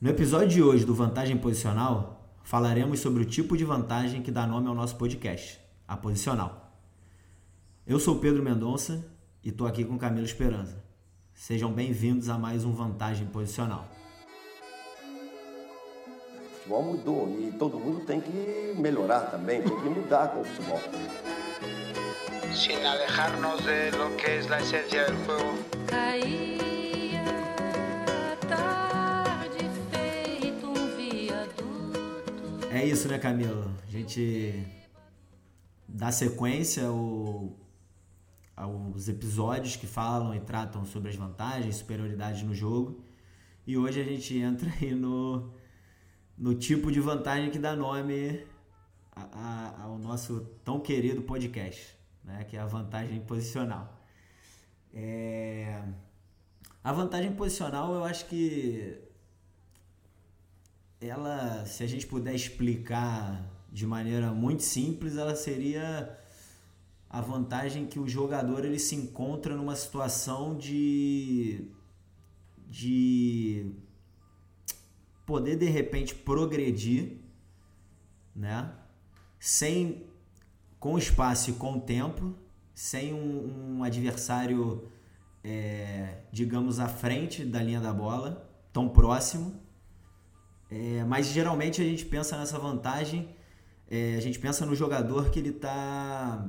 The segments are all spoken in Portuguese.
No episódio de hoje do Vantagem Posicional, falaremos sobre o tipo de vantagem que dá nome ao nosso podcast, a posicional. Eu sou Pedro Mendonça e estou aqui com Camilo Esperança. Sejam bem-vindos a mais um Vantagem Posicional. O futebol mudou e todo mundo tem que melhorar também, tem que mudar com o futebol. Sin alejarnos de lo que es la esencia del juego. Caía É isso, né, Camilo? A gente dá sequência ao, aos episódios que falam e tratam sobre as vantagens, superioridades no jogo. E hoje a gente entra aí no, no tipo de vantagem que dá nome a- a- ao nosso tão querido podcast, né? que é a vantagem posicional. É, A vantagem posicional, eu acho que ela, se a gente puder explicar de maneira muito simples, ela seria a vantagem que o jogador ele se encontra numa situação de de poder de repente progredir, né? Sem com espaço e com tempo, sem um, um adversário, é, digamos, à frente da linha da bola, tão próximo. É, mas geralmente a gente pensa nessa vantagem, é, a gente pensa no jogador que ele está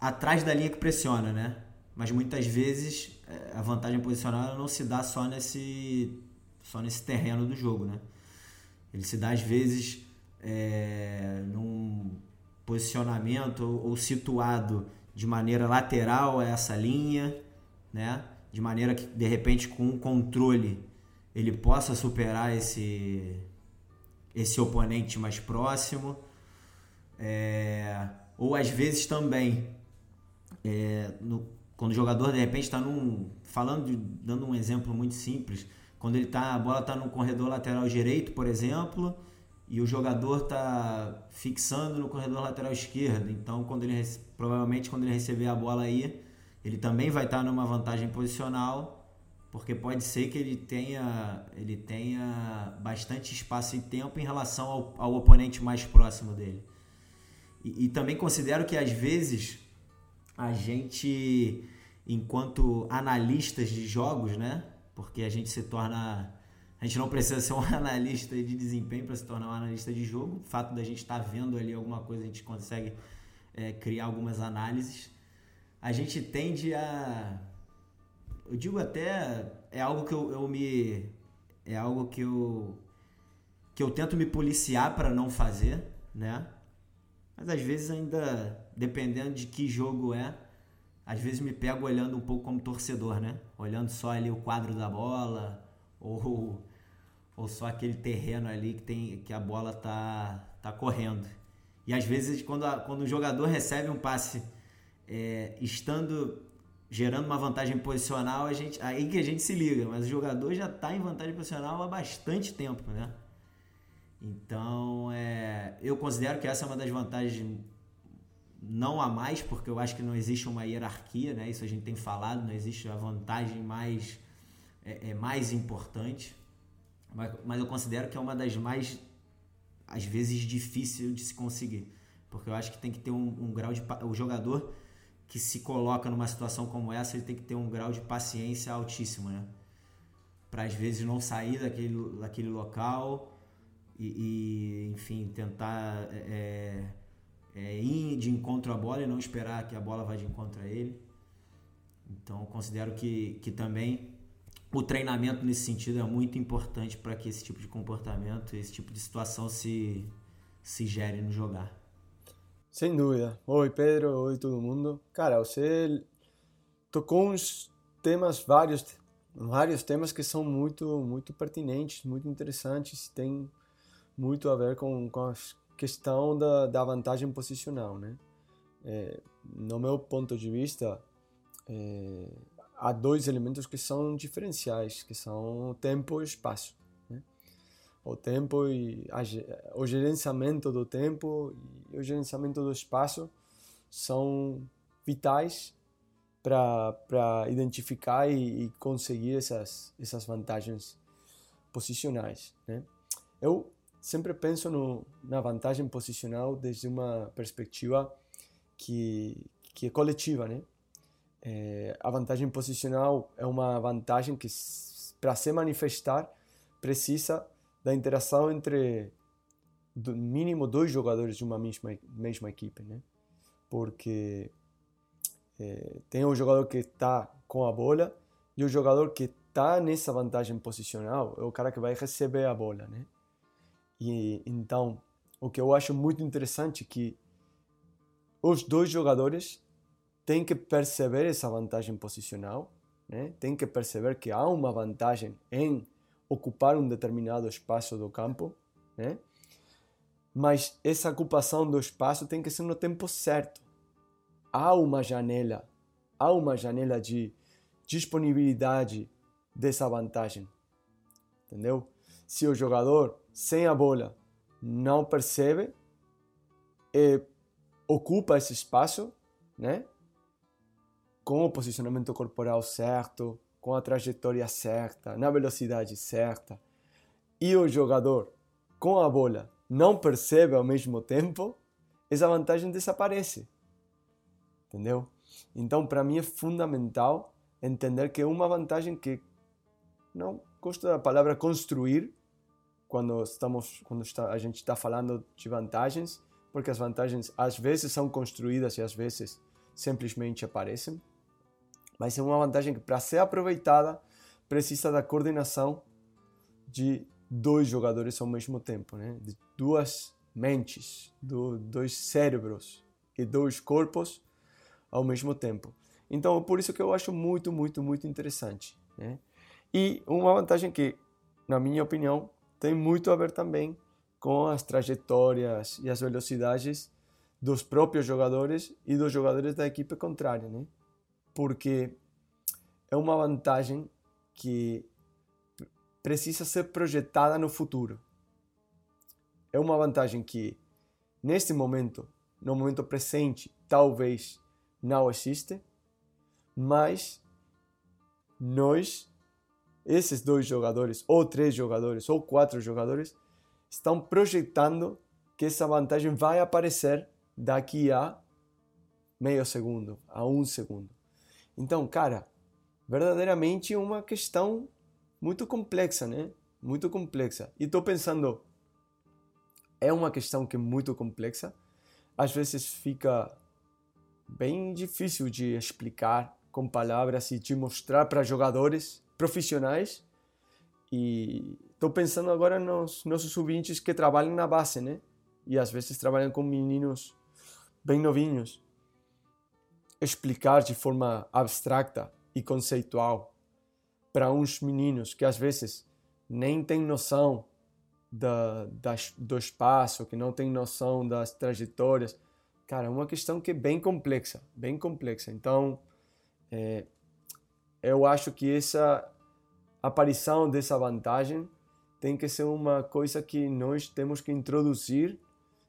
atrás da linha que pressiona, né? Mas muitas vezes é, a vantagem posicional não se dá só nesse, só nesse terreno do jogo, né? Ele se dá às vezes é, num posicionamento ou, situado de maneira lateral a essa linha, né? De maneira que de repente com um controle ele possa superar esse esse oponente mais próximo, É, ou às vezes também é, no- quando o jogador de repente está num falando de- dando um exemplo muito simples quando ele tá a bola está no corredor lateral direito por exemplo e o jogador está fixando no corredor lateral esquerdo então quando ele provavelmente quando ele receber a bola aí ele também vai estar numa vantagem posicional porque pode ser que ele tenha ele tenha bastante espaço e tempo em relação ao, ao oponente mais próximo dele e, e também considero que às vezes a gente, enquanto analistas de jogos, né? Porque a gente se torna. A gente não precisa ser um analista de desempenho para se tornar um analista de jogo. O fato da gente estar vendo ali alguma coisa, a gente consegue é, criar algumas análises. A gente tende a. Eu digo até. É algo que eu, eu me. É algo que eu. Que eu tento me policiar para não fazer, né? Mas às vezes ainda, dependendo de que jogo é, às vezes me pego olhando um pouco como torcedor, né? Olhando só ali o quadro da bola ou, ou só aquele terreno ali que, tem, que a bola tá, tá correndo. E às vezes quando, a- quando o jogador recebe um passe é, estando gerando uma vantagem posicional, a gente, aí que a gente se liga, mas o jogador já está em vantagem posicional há bastante tempo, né? Então, é, eu considero que essa é uma das vantagens, não a mais, porque eu acho que não existe uma hierarquia, né? Isso a gente tem falado, não existe a vantagem mais, é, é mais importante, mas, mas eu considero que é uma das mais, às vezes, difícil de se conseguir, porque eu acho que tem que ter um, um grau de... O jogador que se coloca numa situação como essa, ele tem que ter um grau de paciência altíssimo, né? Para às vezes não sair daquele, daquele local e, e, enfim, tentar é, é, ir de encontro à bola e não esperar que a bola vá de encontro a ele. Então, considero que, que também o treinamento nesse sentido é muito importante para que esse tipo de comportamento, esse tipo de situação se, se gere no jogar. Sem dúvida. Oi, Pedro. Oi, todo mundo. Cara, você tocou uns temas, vários, vários temas que são muito, muito pertinentes, muito interessantes, tem muito a ver com, com a questão da, da vantagem posicional, né? É, no meu ponto de vista, é, há dois elementos que são diferenciais, que são tempo e espaço. O tempo e a, o gerenciamento do tempo e o gerenciamento do espaço são vitais para identificar e, e conseguir essas, essas vantagens posicionais. Né? Eu sempre penso no, na vantagem posicional desde uma perspectiva que, que é coletiva. Né? É, a vantagem posicional é uma vantagem que, para se manifestar, precisa da interação entre do mínimo dois jogadores de uma mesma, mesma equipe, né? Porque é, tem o jogador que está com a bola e o jogador que está nessa vantagem posicional é o cara que vai receber a bola, né? E então, o que eu acho muito interessante é que os dois jogadores têm que perceber essa vantagem posicional, né? Tem que perceber que há uma vantagem em ocupar um determinado espaço do campo, né? Mas essa ocupação do espaço tem que ser no tempo certo. Há uma janela, há uma janela de disponibilidade dessa vantagem. Entendeu? Se o jogador sem a bola não percebe e ocupa esse espaço, né? Com o posicionamento corporal certo, com a trajetória certa, na velocidade certa, e o jogador com a bola não percebe ao mesmo tempo, essa vantagem desaparece. Entendeu? Então, para mim é fundamental entender que é uma vantagem que não gosto da palavra construir quando estamos quando está, a gente está falando de vantagens, porque as vantagens às vezes são construídas e às vezes simplesmente aparecem. Mas é uma vantagem que, para ser aproveitada, precisa da coordenação de dois jogadores ao mesmo tempo, né? De duas mentes, do, dois cérebros e dois corpos ao mesmo tempo. Então, por isso que eu acho muito, muito, muito interessante, né? E uma vantagem que, na minha opinião, tem muito a ver também com as trajetórias e as velocidades dos próprios jogadores e dos jogadores da equipe contrária, né? Porque é uma vantagem que precisa ser projetada no futuro. É uma vantagem que, neste momento, no momento presente, talvez não existe, mas nós, esses dois jogadores, ou três jogadores, ou quatro jogadores, estão projetando que essa vantagem vai aparecer daqui a meio segundo, a um segundo. Então, cara, verdadeiramente uma questão muito complexa, né? Muito complexa. E estou pensando, é uma questão que é muito complexa. Às vezes fica bem difícil de explicar com palavras e de mostrar para jogadores profissionais. E estou pensando agora nos nossos ouvintes que trabalham na base, né? E às vezes trabalham com meninos bem novinhos explicar de forma abstrata e conceitual para uns meninos que às vezes nem têm noção da, das, do espaço, que não têm noção das trajetórias. Cara, é uma questão que é bem complexa, bem complexa. Então, é, eu acho que essa aparição dessa vantagem tem que ser uma coisa que nós temos que introduzir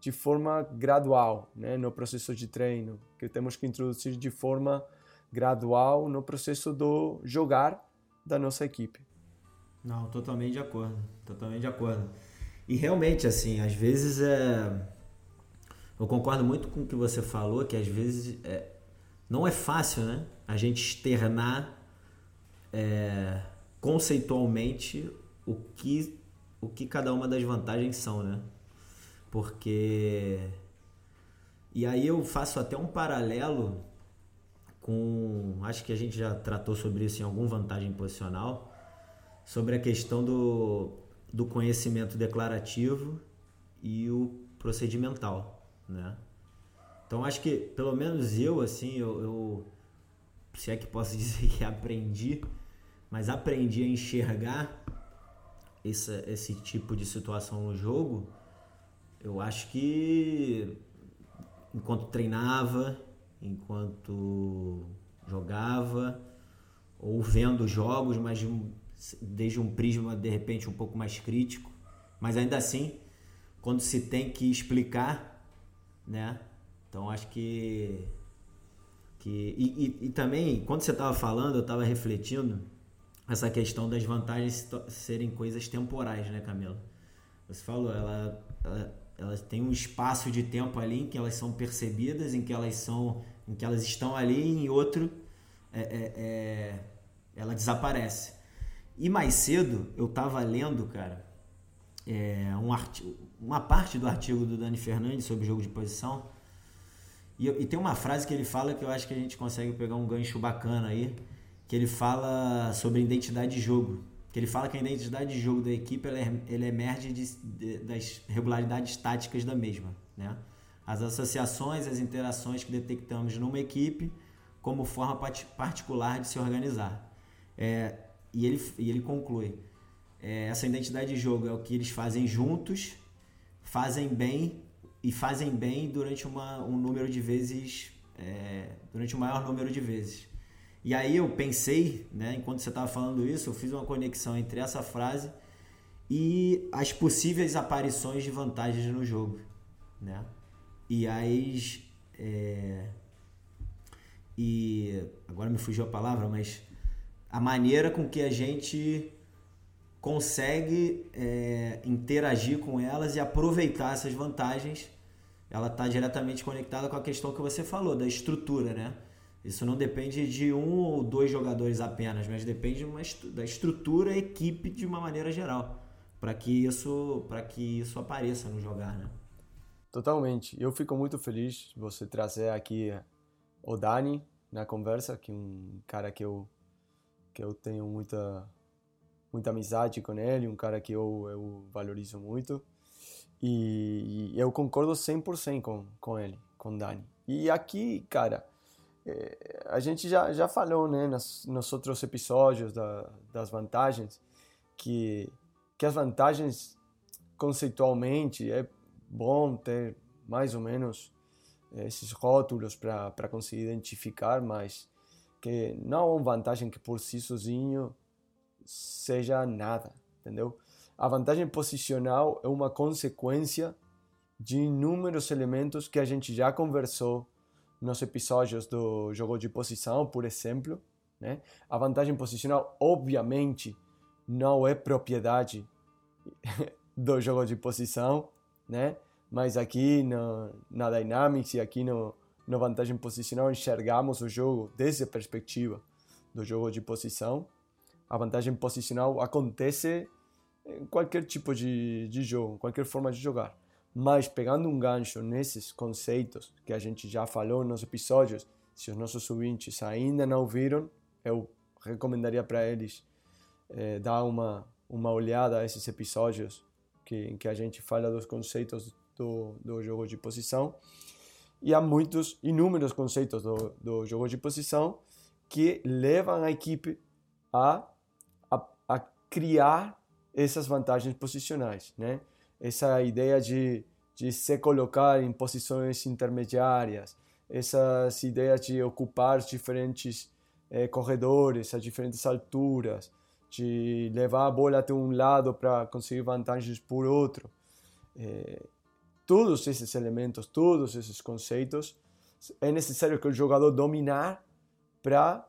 de forma gradual, né, no processo de treino, que temos que introduzir de forma gradual no processo do jogar da nossa equipe. Não, totalmente de acordo, totalmente de acordo. E realmente, assim, às vezes é. Eu concordo muito com o que você falou, que às vezes é... não é fácil, né? A gente externar é... conceitualmente o que, o que cada uma das vantagens são, né? Porque e aí eu faço até um paralelo com acho que a gente já tratou sobre isso em algum vantagem posicional sobre a questão do, do conhecimento declarativo e o procedimental, né? Então acho que pelo menos eu assim eu, eu se é que posso dizer que aprendi, mas aprendi a enxergar esse, esse tipo de situação no jogo eu acho que enquanto treinava, enquanto jogava, ou vendo jogos, mas desde um prisma de repente um pouco mais crítico, mas ainda assim, quando se tem que explicar, né? Então acho que que e, e, e também quando você estava falando, eu estava refletindo essa questão das vantagens serem coisas temporais, né, Camila? Você falou, ela, ela, elas têm um espaço de tempo ali em que elas são percebidas, em que elas são, em que elas estão ali, e em outro é, é, é, ela desaparece. E mais cedo eu tava lendo, cara, é, um artigo, uma parte do artigo do Dani Fernandes sobre jogo de posição. E, e tem uma frase que ele fala que eu acho que a gente consegue pegar um gancho bacana aí, que ele fala sobre identidade de jogo. Que ele fala que a identidade de jogo da equipe ela, é- ela emerge de- de- das regularidades táticas da mesma. Né? As associações, as interações que detectamos numa equipe como forma particular de se organizar. É, e, ele, e ele conclui: é, essa identidade de jogo é o que eles fazem juntos, fazem bem e fazem bem durante uma, um número de vezes, é, durante o maior número de vezes. E aí eu pensei, né, enquanto você estava falando isso, eu fiz uma conexão entre essa frase e as possíveis aparições de vantagens no jogo, né? E as é, e agora me fugiu a palavra, mas a maneira com que a gente consegue é, interagir com elas e aproveitar essas vantagens, ela está diretamente conectada com a questão que você falou, da estrutura, né? Isso não depende de um ou dois jogadores apenas, mas depende estru- da estrutura, equipe de uma maneira geral, para que isso, para que isso apareça no jogar, né? Totalmente. Eu fico muito feliz de você trazer aqui o Dani na conversa, que é um cara que eu que eu tenho muita muita amizade com ele, um cara que eu, eu valorizo muito. E, e eu concordo 100% com, com ele, com Dani. E aqui, cara, eh, a gente já, já falou, né, nas, nos outros episódios da, das vantagens, que, que as vantagens, conceitualmente, é bom ter mais ou menos esses rótulos para conseguir identificar, mas que não é uma vantagem que por si sozinho seja nada, entendeu? A vantagem posicional é uma consequência de inúmeros elementos que a gente já conversou nos episódios do jogo de posição, por exemplo. Né? A vantagem posicional, obviamente, não é propriedade do jogo de posição, né? mas aqui no, na Dynamics e aqui no, no vantagem posicional enxergamos o jogo desde a perspectiva do jogo de posição. A vantagem posicional acontece em qualquer tipo de, de jogo, qualquer forma de jogar. Mas pegando um gancho nesses conceitos que a gente já falou nos episódios, se os nossos ouvintes ainda não viram, eu recomendaria para eles eh, dar uma, uma olhada a esses episódios que, em que a gente fala dos conceitos do, do jogo de posição. E há muitos, inúmeros conceitos do, do jogo de posição que levam a equipe a, a, a criar essas vantagens posicionais, né? Essa ideia de, de se colocar em posições intermediárias, essas ideias de ocupar diferentes eh, corredores a diferentes alturas, de levar a bola até um lado para conseguir vantagens por outro. Eh, todos esses elementos, todos esses conceitos, é necessário que o jogador dominar para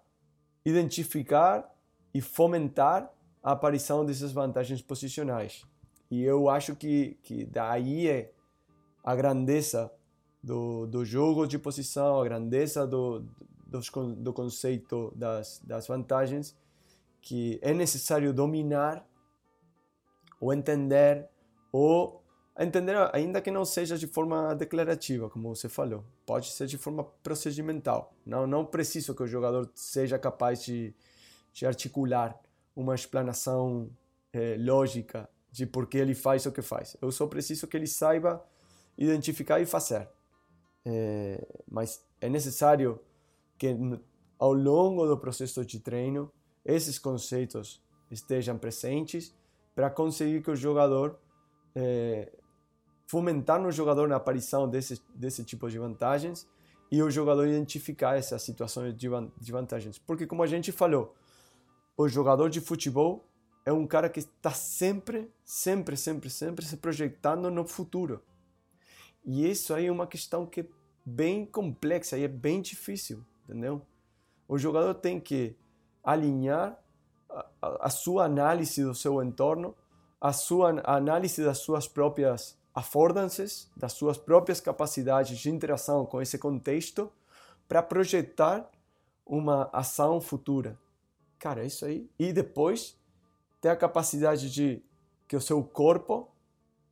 identificar e fomentar a aparição dessas vantagens posicionais. E eu acho que, que daí é a grandeza do, do jogo de posição, a grandeza do, dos, do conceito das, das vantagens, que é necessário dominar ou entender, ou entender ainda que não seja de forma declarativa, como você falou, pode ser de forma procedimental. Não, não preciso que o jogador seja capaz de, de articular uma explanação eh, lógica de por que ele faz o que faz. Eu só preciso que ele saiba identificar e fazer. É, mas é necessário que ao longo do processo de treino esses conceitos estejam presentes para conseguir que o jogador é, fomentar no jogador a aparição desse desse tipo de vantagens e o jogador identificar essas situações de, de vantagens. Porque como a gente falou, o jogador de futebol é um cara que está sempre, sempre, sempre, sempre se projetando no futuro. E isso aí é uma questão que é bem complexa e é bem difícil, entendeu? O jogador tem que alinhar a, a sua análise do seu entorno, a sua análise das suas próprias affordances, das suas próprias capacidades de interação com esse contexto, para projetar uma ação futura. Cara, é isso aí. E depois ter a capacidade de que o seu corpo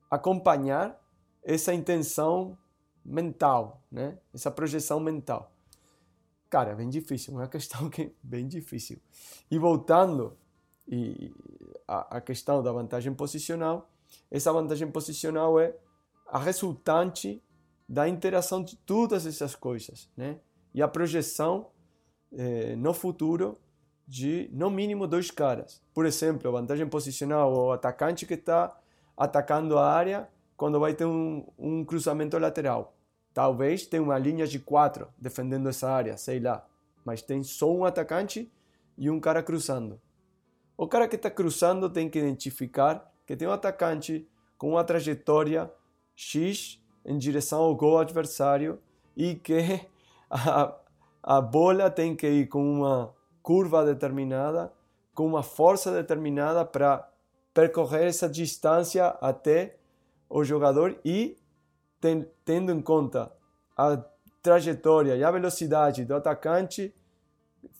acompanhar essa intenção mental, né? Essa projeção mental. Cara, é bem difícil, uma questão que é bem difícil. E voltando e a, a questão da vantagem posicional, essa vantagem posicional é a resultante da interação de todas essas coisas, né? E a projeção eh, no futuro de no mínimo dois caras. Por exemplo, vantagem posicional, o atacante que está atacando a área quando vai ter um, um cruzamento lateral. Talvez tenha uma linha de quatro defendendo essa área, sei lá. Mas tem só um atacante e um cara cruzando. O cara que está cruzando tem que identificar que tem um atacante com uma trajetória X em direção ao gol adversário e que a, a bola tem que ir com uma curva determinada, com uma força determinada para percorrer essa distância até o jogador e ten, tendo em conta a trajetória e a velocidade do atacante,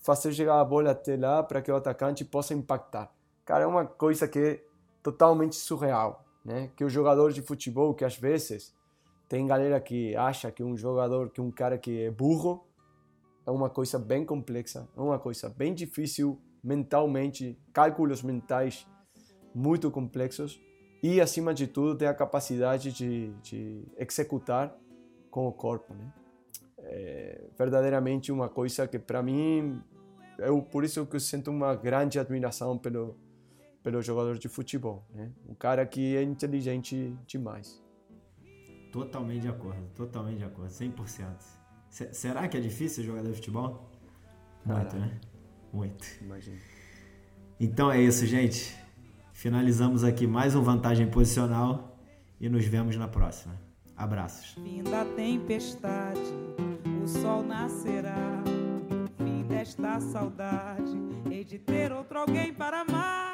fazer chegar a bola até lá para que o atacante possa impactar. Cara, é uma coisa que é totalmente surreal, né? Que o jogador de futebol, que às vezes tem galera que acha que um jogador, que um cara que é burro, é uma coisa bem complexa, é uma coisa bem difícil mentalmente, cálculos mentais muito complexos e, acima de tudo, ter a capacidade de, de executar com o corpo, né? É verdadeiramente uma coisa que, para mim, eu por isso que eu sinto uma grande admiração pelo pelo jogador de futebol, né? Um cara que é inteligente demais. Totalmente de acordo, totalmente de acordo, 100%. C será que é difícil jogador de futebol? Muito, Caralho. né? Muito. Imagina. Então é isso, gente. Finalizamos aqui mais um Vantagem Posicional e nos vemos na próxima. Abraços. Fim da tempestade, o sol nascerá. Fim desta saudade, hei de ter outro alguém para amar.